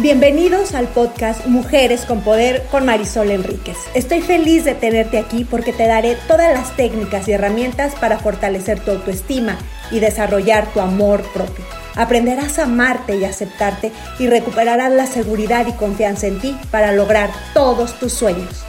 Bienvenidos al podcast Mujeres con Poder con Marisol Enríquez. Estoy feliz de tenerte aquí porque te daré todas las técnicas y herramientas para fortalecer tu autoestima y desarrollar tu amor propio. Aprenderás a amarte y aceptarte y recuperarás la seguridad y confianza en ti para lograr todos tus sueños.